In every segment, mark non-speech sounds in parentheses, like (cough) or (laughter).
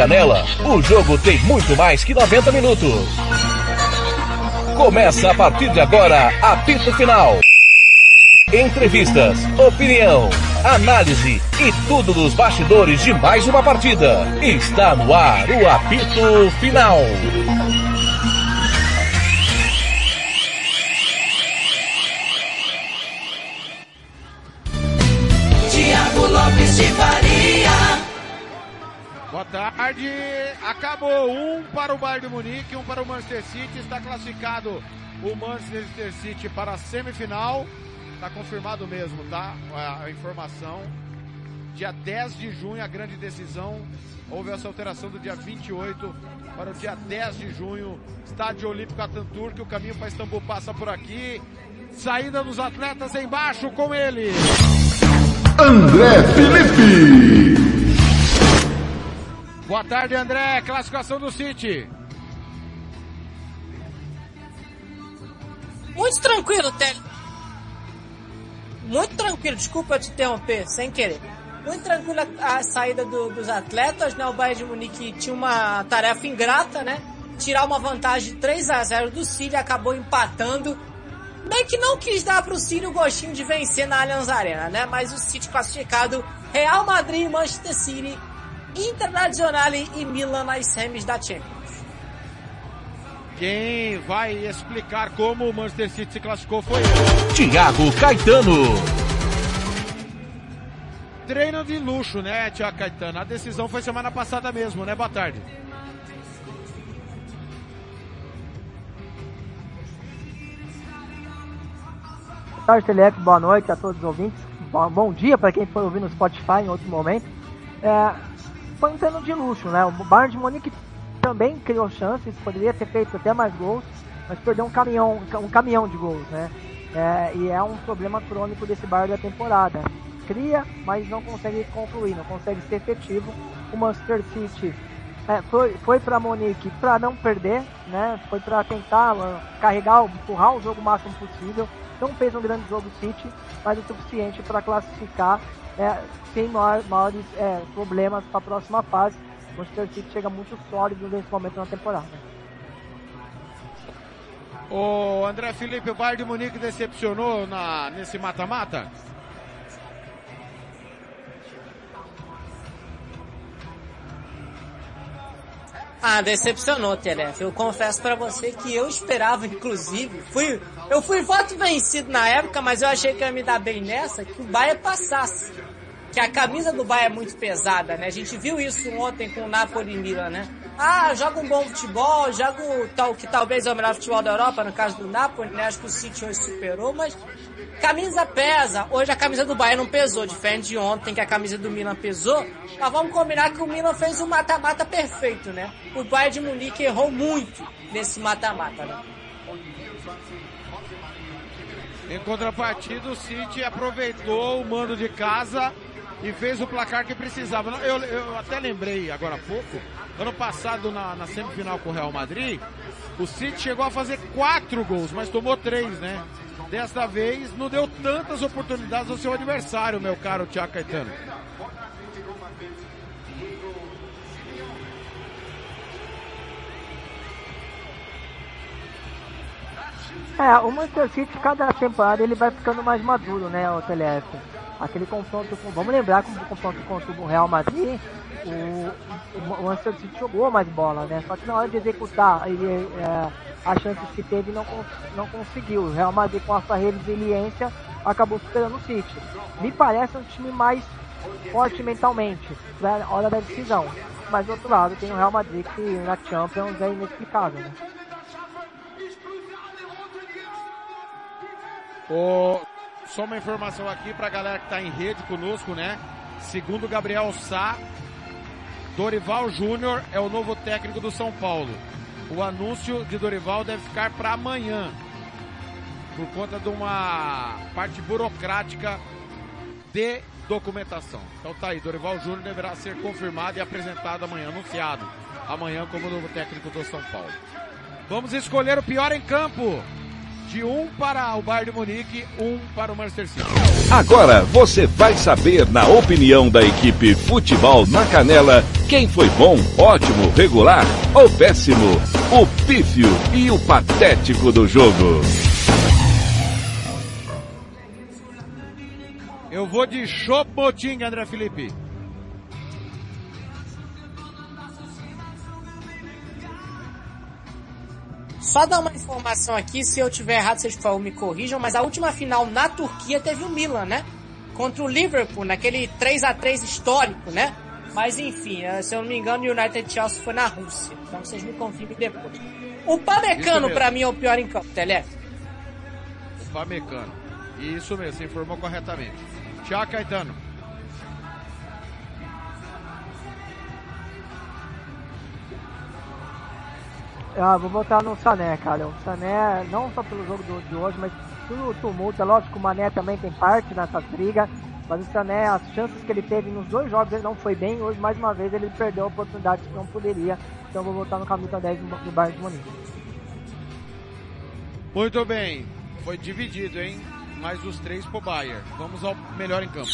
Canela, o jogo tem muito mais que 90 minutos. Começa a partir de agora, apito final. Entrevistas, opinião, análise e tudo dos bastidores de mais uma partida. Está no ar o apito final. Tarde. Acabou um para o Bayern de Munique, um para o Manchester City. Está classificado o Manchester City para a semifinal. Está confirmado mesmo, tá? A, informação. Dia 10 de junho, a grande decisão. Houve essa alteração do dia 28 para o dia 10 de junho. Estádio Olímpico Atatürk. O caminho para Istambul passa por aqui. Saída dos atletas embaixo com ele. André Felipe. Boa tarde, André. Classificação do City. Muito tranquilo, Tele. Muito tranquilo, desculpa te interromper, sem querer. Muito tranquilo a, saída do, dos atletas, né? O Bayern de Munique tinha uma tarefa ingrata, né? Tirar uma vantagem de 3 a 0 do City, acabou empatando. Meio que não quis dar pro City o gostinho de vencer na Allianz Arena, né? Mas o City classificado, Real Madrid, Manchester City, Internazionale e Milan nas semis da Champions. Quem vai explicar como o Manchester City se classificou foi ele. Tiago Caetano. Treino de luxo, né, Tiago Caetano? A decisão foi semana passada mesmo, né? Boa tarde. Boa tarde, Telep. Boa noite a todos os ouvintes. Bom, bom dia para quem foi ouvir no Spotify em outro momento. É, treino de luxo, né? O Bayern de Munique também criou chances, poderia ter feito até mais gols, mas perdeu um caminhão, um caminhão de gols, né? É, e é um problema crônico desse Bayern da temporada. Cria, mas não consegue concluir, não consegue ser efetivo. O Manchester City é, foi, foi para Monique para não perder, né? Foi para tentar uh, carregar, empurrar o jogo o máximo possível. Não fez um grande jogo City, mas o suficiente para classificar é, sem maiores, maiores é, problemas para a próxima fase. O Manchester City chega muito sólido nesse momento na temporada. O André Felipe, o Bayern de Munique decepcionou na, nesse mata-mata? Ah, decepcionou, Telef. Eu confesso para você que eu esperava, inclusive, fui, eu fui voto vencido na época, mas eu achei que ia me dar bem nessa, que o Bayern passasse. Que a camisa do Bayern é muito pesada, né? A gente viu isso ontem com o Napoli e Milan, né? Ah, joga um bom futebol, joga o tal, que talvez é o melhor futebol da Europa, no caso do Napoli, né? Acho que o City hoje superou, mas camisa pesa. Hoje a camisa do Bayern não pesou, diferente de ontem que a camisa do Milan pesou. Mas vamos combinar que o Milan fez um mata-mata perfeito, né? O Bayern de Munique errou muito nesse mata-mata, né? Em contrapartida, o City aproveitou o mando de casa e fez o placar que precisava. Eu, eu até lembrei agora há pouco, ano passado na, na, semifinal com o Real Madrid, o City chegou a fazer quatro gols, mas tomou três, né? Desta vez não deu tantas oportunidades ao seu adversário, meu caro Tiago Caetano. É, o Manchester City, cada temporada, ele vai ficando mais maduro, né, o TLF. Aquele confronto com. Vamos lembrar que o confronto contra o Real Madrid, o, o Manchester City jogou mais bola, né? Só que na hora de executar ele, é, as chances que teve não, não conseguiu. O Real Madrid, com a sua resiliência, acabou superando o City. Me parece um time mais forte mentalmente, na hora da decisão. Mas do outro lado, tem o Real Madrid que na Champions é inexplicável, né? O... Só uma informação aqui pra galera que tá em rede conosco, né? Segundo Gabriel Sá, Dorival Júnior é o novo técnico do São Paulo. O anúncio de Dorival deve ficar para amanhã, por conta de uma parte burocrática de documentação. Então tá aí, Dorival Júnior deverá ser confirmado e apresentado amanhã, anunciado amanhã como novo técnico do São Paulo. Vamos escolher o pior em campo. De um para o Bayern de Munique, um para o Manchester City. Agora você vai saber, na opinião da equipe Futebol na Canela, quem foi bom, ótimo, regular ou péssimo, o pífio e o patético do jogo. Eu vou de Chopoting, André Felipe. Só dar uma informação aqui, se eu tiver errado, vocês por favor me corrijam, mas a última final na Turquia teve o Milan, né? Contra o Liverpool, naquele 3 a 3 histórico, né? Mas enfim, eh, se eu não me engano, o United Chelsea foi na Rússia. Então vocês me confirmem depois. O Pamecano, pra mim, é o pior em campo, Telé. O Pamecano. Isso mesmo, você informou corretamente. Tiago Caetano. Ah, vou votar no Sané, cara. O Sané, não só pelo jogo do, de hoje, mas pelo tumulto. É lógico que o Mané também tem parte nessa briga. Mas o Sané, as chances que ele teve nos dois jogos, ele não foi bem. Hoje, mais uma vez, ele perdeu a oportunidade que não poderia. Então, vou votar no camisa 10 do Bayern de Munique. Muito bem. Foi dividido, hein? Mais os três pro Bayern. Vamos ao melhor em campo.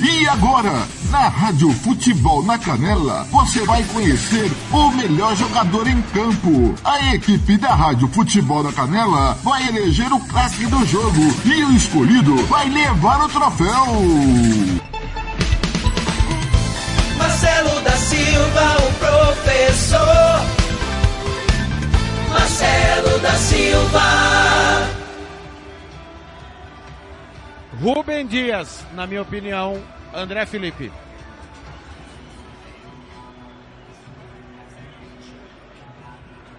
E agora, na Rádio Futebol na Canela, você vai conhecer o melhor jogador em campo. A equipe da Rádio Futebol na Canela vai eleger o craque do jogo e o escolhido vai levar o troféu. Marcelo da Silva, o professor. Marcelo da Silva. Rubem Dias, na minha opinião, André Felipe.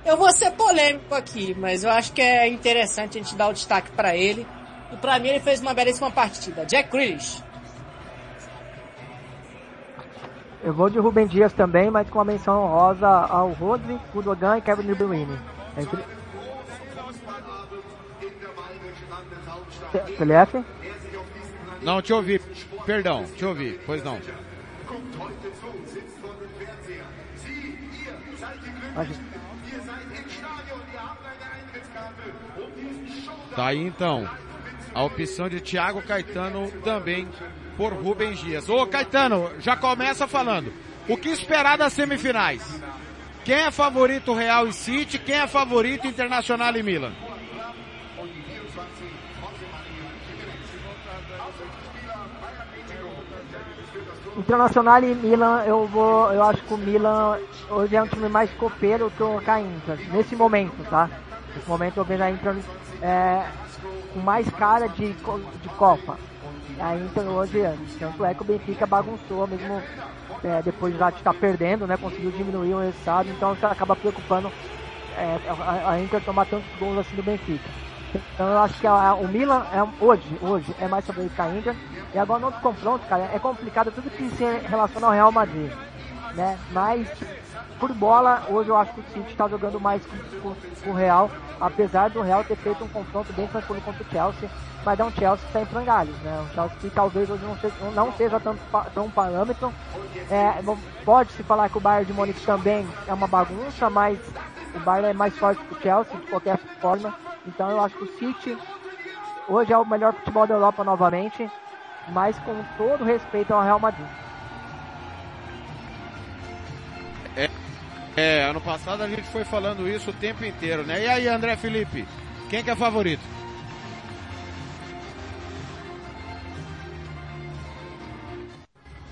Eu vou ser polêmico aqui, mas eu acho que é interessante a gente dar o destaque para ele. E para mim ele fez uma belíssima partida. Jack Grealish. Eu vou de Rubem Dias também, mas com a menção honrosa ao Rodri, Gundogan e Kevin De Bruyne. Entre... TLF? Não, te ouvi. Perdão, te ouvi. Pois não. Tá aí então. A opção de Thiago Caetano também por Rubens Dias. Ô Caetano, já começa falando. O que esperar das semifinais? Quem é favorito Real e City? Quem é favorito Internacional e Milan? Internacional e Milan, eu vou, eu acho que o Milan hoje é um time mais copeiro que o Inter, nesse momento, tá? Nesse momento eu vejo a Inter é, com mais cara de, de Copa. A Inter hoje, tanto é que o Benfica bagunçou mesmo é, depois já de estar perdendo, né? Conseguiu diminuir o resultado, então acaba preocupando é, a, Inter tomar tantos gols assim do Benfica. Então eu acho que a, o Milan é, hoje, hoje é mais que a Inter. E agora no outro confronto, cara, é complicado tudo que se relaciona ao Real Madrid. Né? Mas por bola, hoje eu acho que o City está jogando mais com, o Real, apesar do Real ter feito um confronto bem tranquilo contra o Chelsea, mas é um Chelsea que está em frangalhos, né? Um Chelsea que talvez hoje não seja, não seja tanto, tão parâmetro. É, Pode-se falar que o Bayern de Munique também é uma bagunça, mas o Bayern é mais forte que o Chelsea, de qualquer forma. Então eu acho que o City hoje é o melhor futebol da Europa novamente, mas com todo respeito ao Real Madrid. É, é, ano passado a gente foi falando isso o tempo inteiro, né? E aí, André Felipe, quem que é favorito?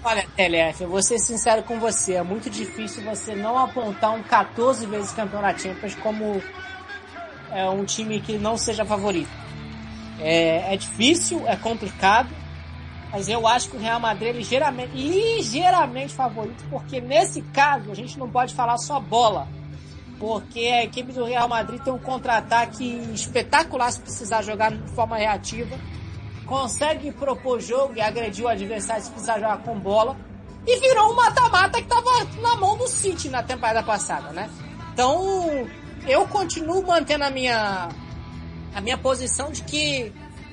Olha, TLF, eu vou ser sincero com você, é muito difícil você não apontar um 14 vezes campeão da Champions como é, um time que não seja favorito. É, é difícil, é complicado, mas eu acho que o Real Madrid é ligeiramente, ligeiramente favorito, porque nesse caso a gente não pode falar só bola, porque a equipe do Real Madrid tem um contra-ataque espetacular se precisar jogar de forma reativa, consegue propor jogo e agredir o adversário se precisar jogar com bola, e virou um mata-mata que estava na mão do City na temporada passada, né? Então, eu continuo mantendo a minha, a minha posição de que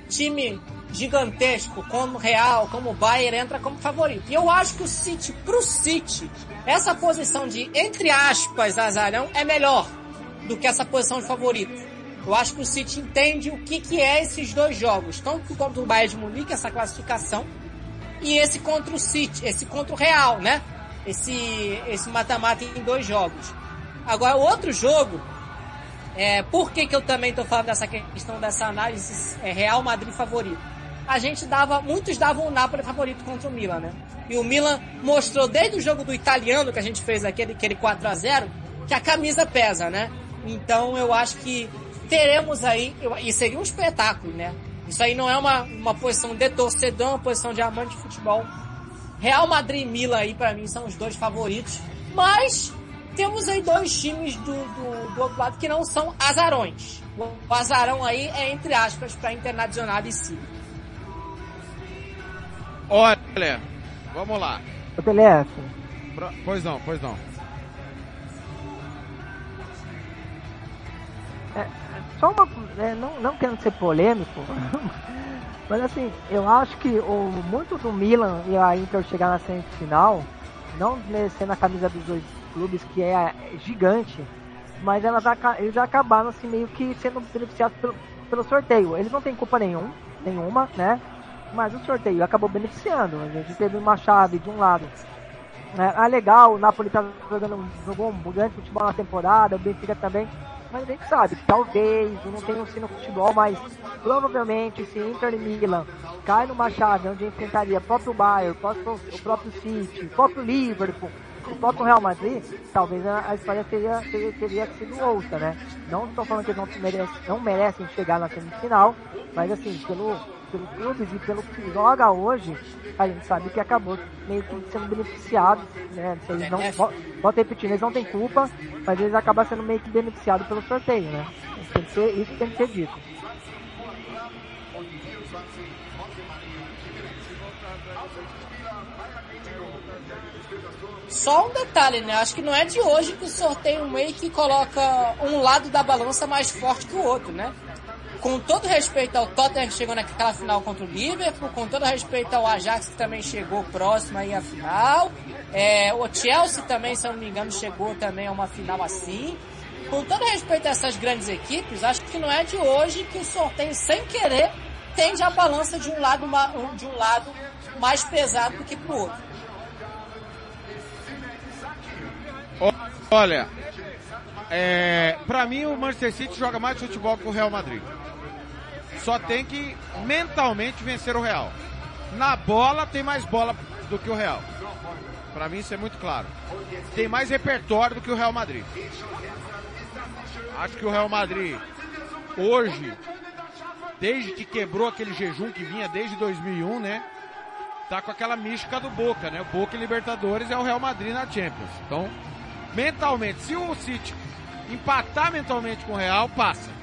time gigantesco como Real, como Bayern entra como favorito. E eu acho que o City, pro City, essa posição de, entre aspas, azarão é melhor do que essa posição de favorito. Eu acho que o City entende o que, que é esses dois jogos, tanto contra o Bayern de Munique, essa classificação, e esse contra o City, esse contra o Real, né? Esse esse mata-mata em dois jogos. Agora, o outro jogo, é, por que, que eu também estou falando dessa questão dessa análise é, Real Madrid favorito? A gente dava, muitos davam o Napoli favorito contra o Milan, né? E o Milan mostrou desde o jogo do italiano que a gente fez aquele, aquele 4 a 0 que a camisa pesa, né? Então eu acho que teremos aí, e seria um espetáculo, né? Isso aí não é uma, uma posição de torcedor, é uma posição de amante de futebol. Real Madrid e Milan aí para mim são os dois favoritos, mas temos aí dois times do, do, do, outro lado que não são azarões. O azarão aí é entre aspas para Internacional e si. Olha, vamos lá. O TLF. Pois não, pois não. É, só uma, é, não, não querendo ser polêmico, (laughs) mas assim, eu acho que o, muito do Milan e a Inter chegar na semifinal, não merecendo a camisa dos dois clubes, que é gigante, mas elas, eles já acabaram assim meio que sendo beneficiados pelo, pelo sorteio. Eles não têm culpa nenhum, nenhuma, né? Mas o sorteio acabou beneficiando. A gente teve uma chave de um lado. É, ah, legal, o Napoli tá jogando, jogou um grande futebol na temporada, o Benfica também mas a gente sabe talvez, eu não tenho sino futebol, mas provavelmente se Inter e Milan cai numa chave onde enfrentaria o próprio Bayern, o próprio, o próprio City, o próprio Liverpool, o próprio Real Madrid, talvez a, a história teria, teria, teria, sido outra, né? Não estou falando que eles não merecem, não merecem chegar na semifinal, mas assim, pelo, pelos clubes e pelo que joga hoje, a gente sabe que acabou meio que sendo beneficiado, né? Eles não, volto repetir, eles não têm culpa, mas eles acabam sendo meio que beneficiados pelo sorteio, né? Tem que ser, isso tem que ser dito. Só um detalhe, né? Acho que não é de hoje que o sorteio meio que coloca um lado da balança mais forte que o outro, né? Com todo respeito ao Tottenham que chegou naquela final contra o Liverpool, com todo respeito ao Ajax que também chegou próximo aí à final, é, o Chelsea também, se eu não me engano, chegou também a uma final assim. Com todo respeito a essas grandes equipes, acho que não é de hoje que o sorteio, sem querer, tende a balança de um lado, de um lado mais pesado do que pro outro. Olha, é, para mim o Manchester City joga mais futebol que o Real Madrid. Só tem que mentalmente vencer o Real. Na bola tem mais bola do que o Real. Para mim isso é muito claro. Tem mais repertório do que o Real Madrid. Acho que o Real Madrid hoje, desde que quebrou aquele jejum que vinha desde 2001, né? Tá com aquela mística do Boca, né? O Boca e Libertadores é o Real Madrid na Champions. Então, mentalmente, se o City empatar mentalmente com o Real, passa.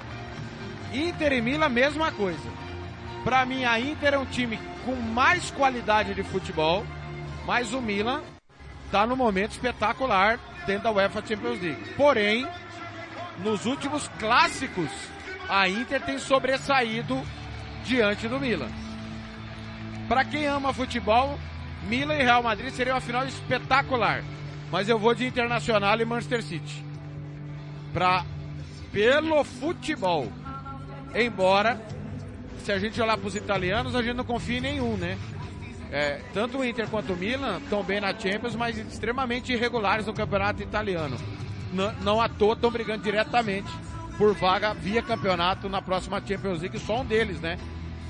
Inter e Milan, mesma coisa. Para mim, a Inter é um time com mais qualidade de futebol, mas o Milan está no momento espetacular dentro da UEFA Champions League. Porém, nos últimos clássicos, a Inter tem sobressaído diante do Milan. Para quem ama futebol, Milan e Real Madrid seria uma final espetacular. Mas eu vou de Internacional e Manchester City. Pra, pelo futebol. Embora, se a gente olhar para os italianos, a gente não confia em nenhum, né? É, tanto o Inter quanto o Milan estão bem na Champions, mas extremamente irregulares no campeonato italiano. Não, não à toa estão brigando diretamente por vaga via campeonato na próxima Champions League. Só um deles, né?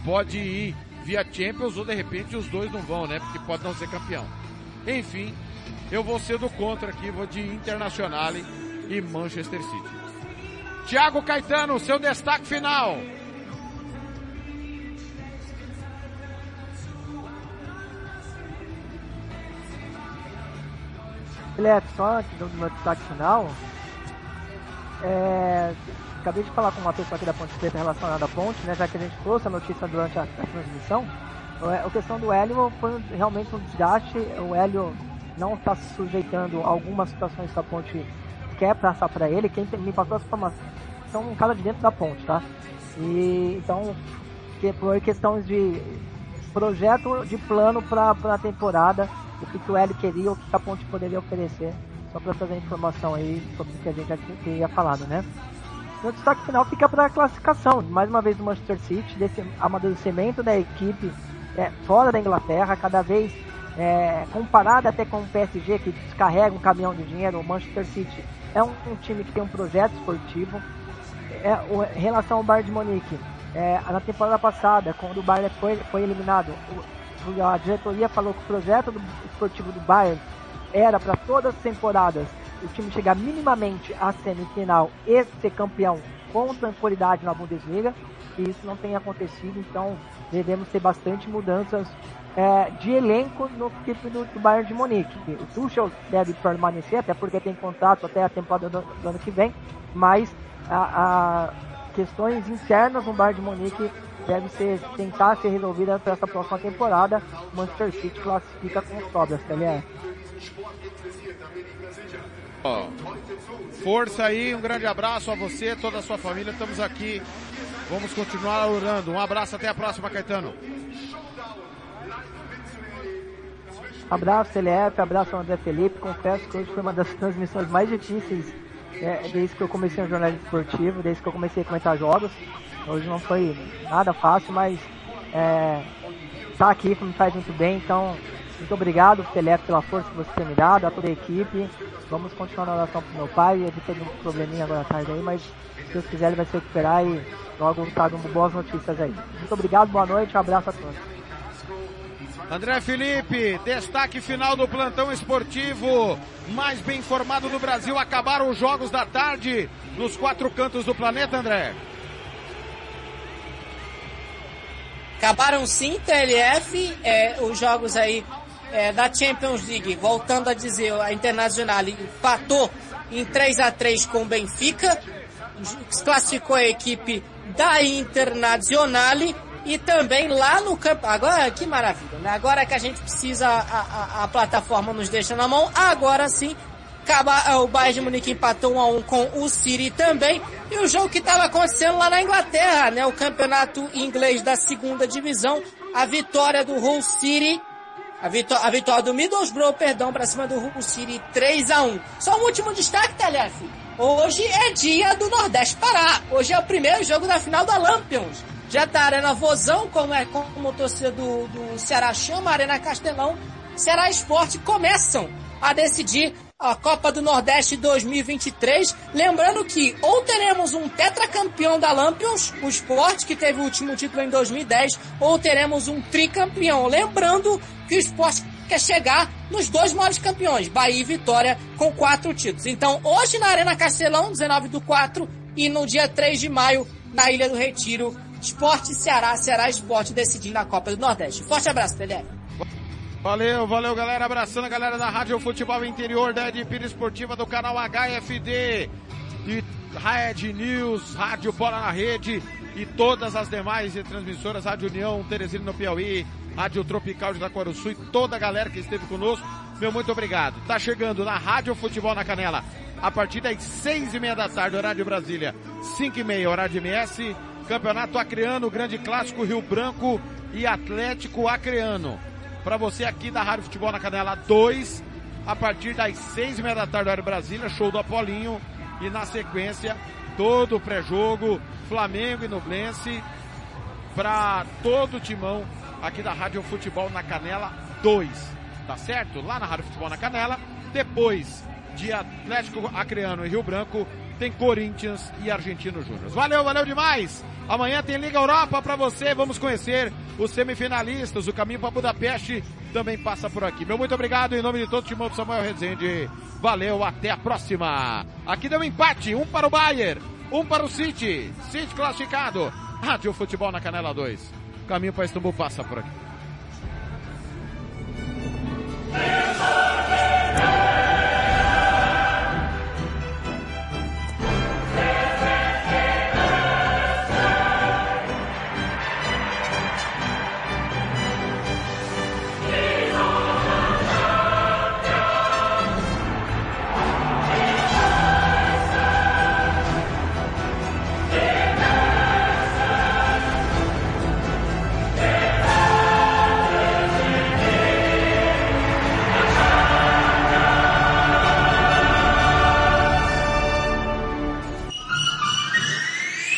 Pode ir via Champions ou de repente os dois não vão, né? Porque pode não ser campeão. Enfim, eu vou ser do contra aqui, vou de Internacional e Manchester City. Thiago Caetano, seu destaque final. Guilherme, só antes do meu destaque final, é, acabei de falar com uma pessoa aqui da Ponte Preta relacionada à ponte, né, já que a gente trouxe a notícia durante a, a transmissão. A questão do Hélio foi realmente um desgaste. O Hélio não está sujeitando algumas situações que a ponte quer passar para ele. Quem me passou essa informação são um cara de dentro da ponte, tá? E então, que por questões de projeto de plano para a temporada, o que, que o L queria, o que a ponte poderia oferecer, só para trazer informação aí sobre o que a gente já tinha falado, né? o destaque final fica para a classificação. Mais uma vez o Manchester City, desse amadurecimento da equipe é, fora da Inglaterra, cada vez é, até com o PSG que descarrega um caminhão de dinheiro, o Manchester City é um, um time que tem um projeto esportivo. É, o, em relação ao Bayern de Munique, é, na temporada passada, quando o Bayern foi, foi eliminado, o, a diretoria falou que o projeto do, esportivo do Bayern era para todas as temporadas o time chegar minimamente à semifinal e ser campeão com tranquilidade na Bundesliga, e isso não tem acontecido, então devemos ter bastante mudanças é, de elenco no equipe do, do, Bayern de Munique. O Tuchel deve permanecer, até porque tem contrato até a temporada do, do ano que vem, mas a, a, questões internas no Bayern de Munique devem ser, tentar ser resolvidas para essa próxima temporada. O Manchester City classifica com sobras, TLR. Oh, força aí, um grande abraço a você, toda a sua família, estamos aqui. Vamos continuar orando. Um abraço, até a próxima, Caetano. Abraço, CLF, abraço André Felipe. Confesso que hoje foi uma das transmissões mais difíceis é, desde que eu comecei no jornalismo esportivo, desde que eu comecei a comentar jogos. Hoje não foi nada fácil, mas é, tá aqui me faz muito bem. Então, muito obrigado, CLF, pela força que você tem me dado, a toda a equipe. Vamos continuar na oração pro meu pai. Ele teve um probleminha agora à tarde aí, mas se Deus quiser ele vai se recuperar e logo traga boas notícias aí. Muito obrigado, boa noite, um abraço a todos. André Felipe, destaque final do plantão esportivo, mais bem informado do Brasil. Acabaram os jogos da tarde nos quatro cantos do planeta, André. Acabaram sim, TLF, é, os jogos aí é, da Champions League, voltando a dizer, a Internacional empatou em 3 a 3 com o Benfica, classificou a equipe da Internacional e também lá no campo. Agora, que maravilha, né? Agora que a gente precisa, a, a, a plataforma nos deixa na mão, agora sim, acaba, o Bayern de Munique empatou 1 a 1 com o City também. E o jogo que estava acontecendo lá na Inglaterra, né? O campeonato inglês da segunda divisão, a vitória do Hull City a, vitó a vitória do Middlesbrough, perdão, para cima do Hull City 3 a 1 Só um último destaque, Telef. Hoje é dia do Nordeste Pará. Hoje é o primeiro jogo da final da Lampions já tá Arena Vozão, como é como a torcida do, do Ceará chama, Arena Castelão, Ceará Esporte começam a decidir a Copa do Nordeste 2023. Lembrando que ou teremos um tetracampeão da Lampions, o Sport, que teve o último título em 2010, ou teremos um tricampeão. Lembrando que o Sport quer chegar nos dois maiores campeões, Bahia e Vitória, com quatro títulos. Então, hoje na Arena Castelão, 19 do 4, e no dia 3 de maio, na Ilha do Retiro, Esporte Ceará, Ceará Esporte decidindo a Copa do Nordeste. Forte abraço, Pelé. Valeu, valeu galera, abraçando a galera da Rádio Futebol Interior da Edipira Esportiva do canal HFD e Red News, Rádio Bola na Rede e todas as demais transmissoras, Rádio União, Teresina no Piauí, Rádio Tropical de Itaquaruçu e toda a galera que esteve conosco, meu muito obrigado. Tá chegando na Rádio Futebol na Canela, a partir das seis e meia da tarde, horário de Brasília, cinco e meia, horário de MS, Campeonato Acreano, Grande Clássico Rio Branco e Atlético Acreano. Para você aqui da Rádio Futebol na Canela 2, a partir das seis e meia da tarde, horário Brasília, show do Apolinho. E na sequência, todo o pré-jogo, Flamengo e Nublense, para todo o timão aqui da Rádio Futebol na Canela 2. Tá certo? Lá na Rádio Futebol na Canela. Depois de Atlético Acreano e Rio Branco, tem Corinthians e Argentino Júnior. Valeu, valeu demais! Amanhã tem Liga Europa para você. Vamos conhecer os semifinalistas. O caminho para Budapeste também passa por aqui. Meu muito obrigado em nome de todo o time do Samuel Rezende. Valeu, até a próxima. Aqui deu um empate, um para o Bayern, um para o City. City classificado. Rádio Futebol na Canela 2. O caminho para Istambul passa por aqui.